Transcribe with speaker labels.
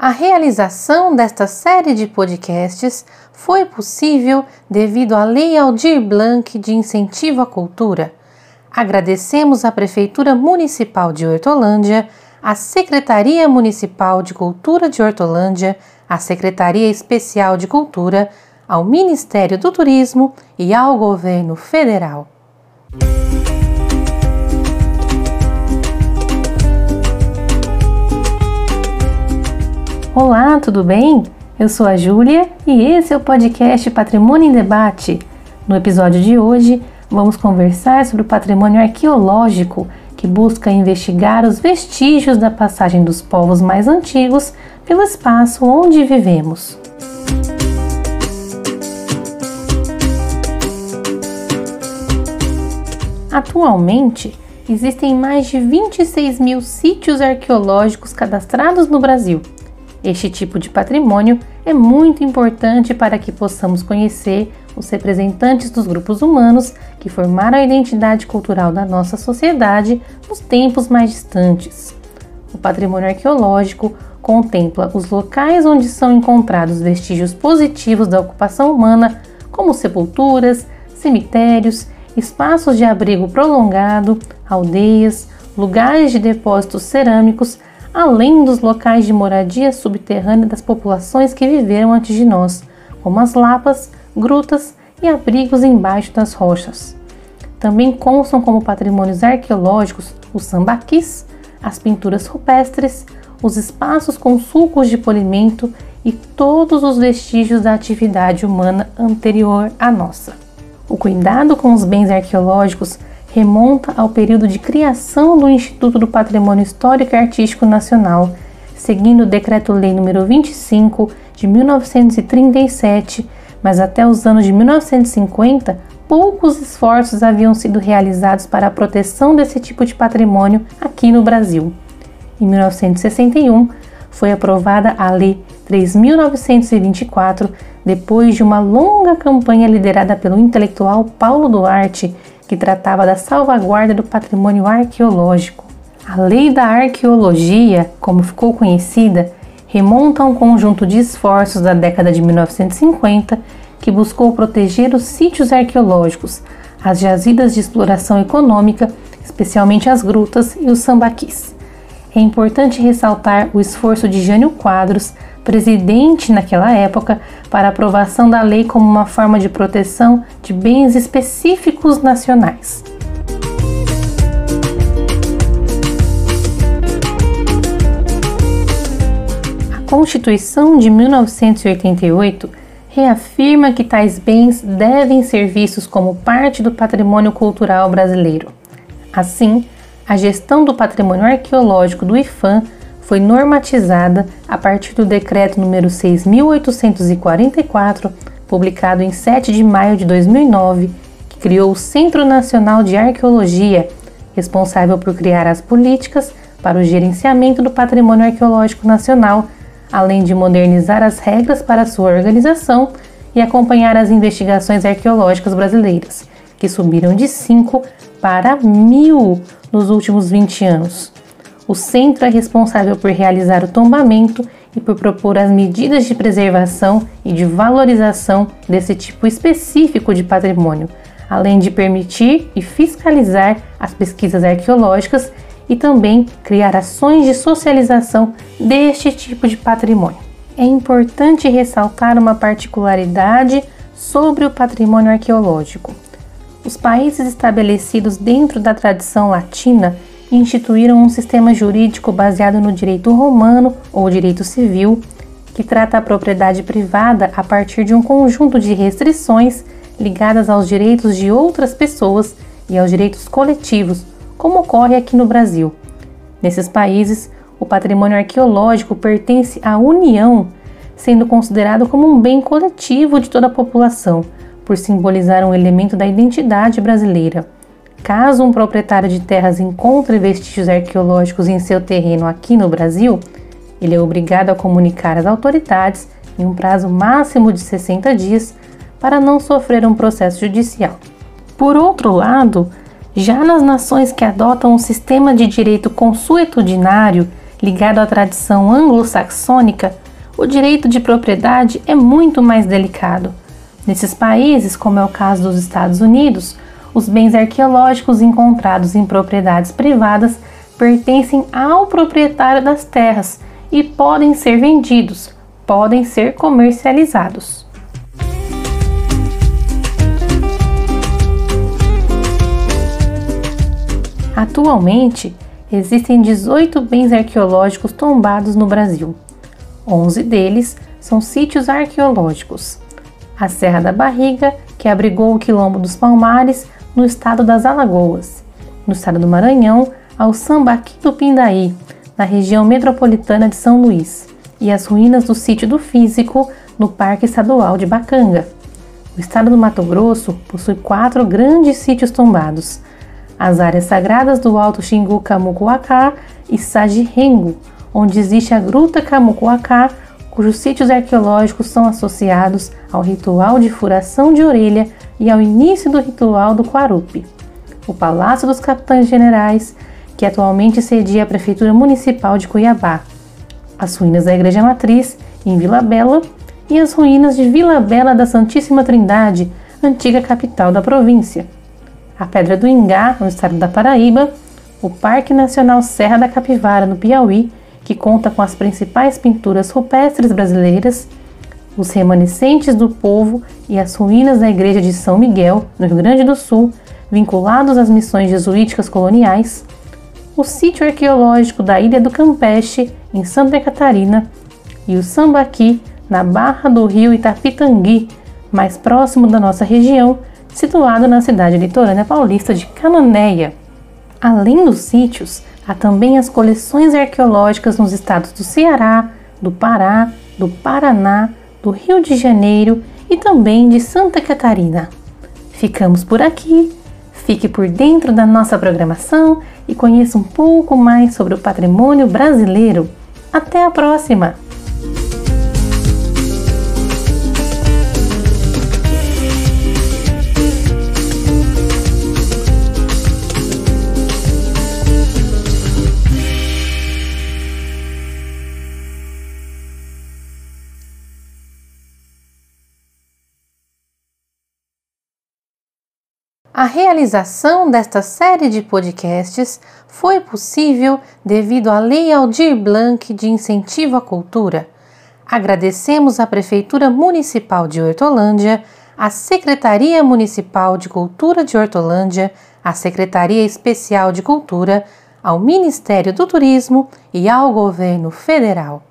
Speaker 1: A realização desta série de podcasts foi possível devido à Lei Aldir Blanc de Incentivo à Cultura. Agradecemos à Prefeitura Municipal de Hortolândia, à Secretaria Municipal de Cultura de Hortolândia, à Secretaria Especial de Cultura, ao Ministério do Turismo e ao Governo Federal. Olá, tudo bem? Eu sou a Júlia e esse é o podcast Patrimônio em Debate. No episódio de hoje, vamos conversar sobre o patrimônio arqueológico que busca investigar os vestígios da passagem dos povos mais antigos pelo espaço onde vivemos. Atualmente, existem mais de 26 mil sítios arqueológicos cadastrados no Brasil este tipo de patrimônio é muito importante para que possamos conhecer os representantes dos grupos humanos que formaram a identidade cultural da nossa sociedade nos tempos mais distantes. O patrimônio arqueológico contempla os locais onde são encontrados vestígios positivos da ocupação humana, como sepulturas, cemitérios, espaços de abrigo prolongado, aldeias, lugares de depósitos cerâmicos, além dos locais de moradia subterrânea das populações que viveram antes de nós, como as lapas, grutas e abrigos embaixo das rochas. Também constam como patrimônios arqueológicos os sambaquis, as pinturas rupestres, os espaços com sulcos de polimento e todos os vestígios da atividade humana anterior à nossa. O cuidado com os bens arqueológicos remonta ao período de criação do Instituto do Patrimônio Histórico e Artístico Nacional, seguindo o Decreto-Lei nº 25 de 1937, mas até os anos de 1950, poucos esforços haviam sido realizados para a proteção desse tipo de patrimônio aqui no Brasil. Em 1961, foi aprovada a Lei 3.924, depois de uma longa campanha liderada pelo intelectual Paulo Duarte, que tratava da salvaguarda do patrimônio arqueológico. A Lei da Arqueologia, como ficou conhecida, remonta a um conjunto de esforços da década de 1950 que buscou proteger os sítios arqueológicos, as jazidas de exploração econômica, especialmente as grutas e os sambaquis. É importante ressaltar o esforço de Jânio Quadros, presidente naquela época, para aprovação da lei como uma forma de proteção de bens específicos nacionais. A Constituição de 1988 reafirma que tais bens devem ser vistos como parte do patrimônio cultural brasileiro. Assim, a gestão do patrimônio arqueológico do IFAM foi normatizada a partir do decreto número 6844, publicado em 7 de maio de 2009, que criou o Centro Nacional de Arqueologia, responsável por criar as políticas para o gerenciamento do patrimônio arqueológico nacional, além de modernizar as regras para sua organização e acompanhar as investigações arqueológicas brasileiras, que subiram de 5 para mil nos últimos 20 anos. O centro é responsável por realizar o tombamento e por propor as medidas de preservação e de valorização desse tipo específico de patrimônio, além de permitir e fiscalizar as pesquisas arqueológicas e também criar ações de socialização deste tipo de patrimônio. É importante ressaltar uma particularidade sobre o patrimônio arqueológico. Os países estabelecidos dentro da tradição latina instituíram um sistema jurídico baseado no direito romano ou direito civil, que trata a propriedade privada a partir de um conjunto de restrições ligadas aos direitos de outras pessoas e aos direitos coletivos, como ocorre aqui no Brasil. Nesses países, o patrimônio arqueológico pertence à União, sendo considerado como um bem coletivo de toda a população por simbolizar um elemento da identidade brasileira. Caso um proprietário de terras encontre vestígios arqueológicos em seu terreno aqui no Brasil, ele é obrigado a comunicar às autoridades em um prazo máximo de 60 dias para não sofrer um processo judicial. Por outro lado, já nas nações que adotam um sistema de direito consuetudinário, ligado à tradição anglo-saxônica, o direito de propriedade é muito mais delicado. Nesses países, como é o caso dos Estados Unidos, os bens arqueológicos encontrados em propriedades privadas pertencem ao proprietário das terras e podem ser vendidos, podem ser comercializados. Atualmente, existem 18 bens arqueológicos tombados no Brasil. 11 deles são sítios arqueológicos. A Serra da Barriga, que abrigou o Quilombo dos Palmares, no estado das Alagoas. No estado do Maranhão, ao Sambaqui do Pindaí, na região metropolitana de São Luís. E as ruínas do sítio do Físico, no Parque Estadual de Bacanga. O estado do Mato Grosso possui quatro grandes sítios tombados. As áreas sagradas do Alto Xingu Camucuacá e Sajirengo, onde existe a Gruta Camucuacá, cujos sítios arqueológicos são associados ao ritual de furação de orelha e ao início do ritual do Quarupi. O Palácio dos Capitães Generais, que atualmente cedia a Prefeitura Municipal de Cuiabá. As ruínas da Igreja Matriz, em Vila Bela, e as ruínas de Vila Bela da Santíssima Trindade, antiga capital da província. A Pedra do Ingá, no estado da Paraíba, o Parque Nacional Serra da Capivara, no Piauí, que conta com as principais pinturas rupestres brasileiras, os remanescentes do povo e as ruínas da igreja de São Miguel, no Rio Grande do Sul, vinculados às missões jesuíticas coloniais, o sítio arqueológico da Ilha do Campeche, em Santa Catarina, e o Sambaqui, na barra do rio Itapitangui, mais próximo da nossa região, situado na cidade litorânea paulista de Cananéia. Além dos sítios, Há também as coleções arqueológicas nos estados do Ceará, do Pará, do Paraná, do Rio de Janeiro e também de Santa Catarina. Ficamos por aqui. Fique por dentro da nossa programação e conheça um pouco mais sobre o patrimônio brasileiro. Até a próxima! A realização desta série de podcasts foi possível devido à Lei Aldir Blanc de Incentivo à Cultura. Agradecemos à Prefeitura Municipal de Hortolândia, à Secretaria Municipal de Cultura de Hortolândia, à Secretaria Especial de Cultura, ao Ministério do Turismo e ao Governo Federal.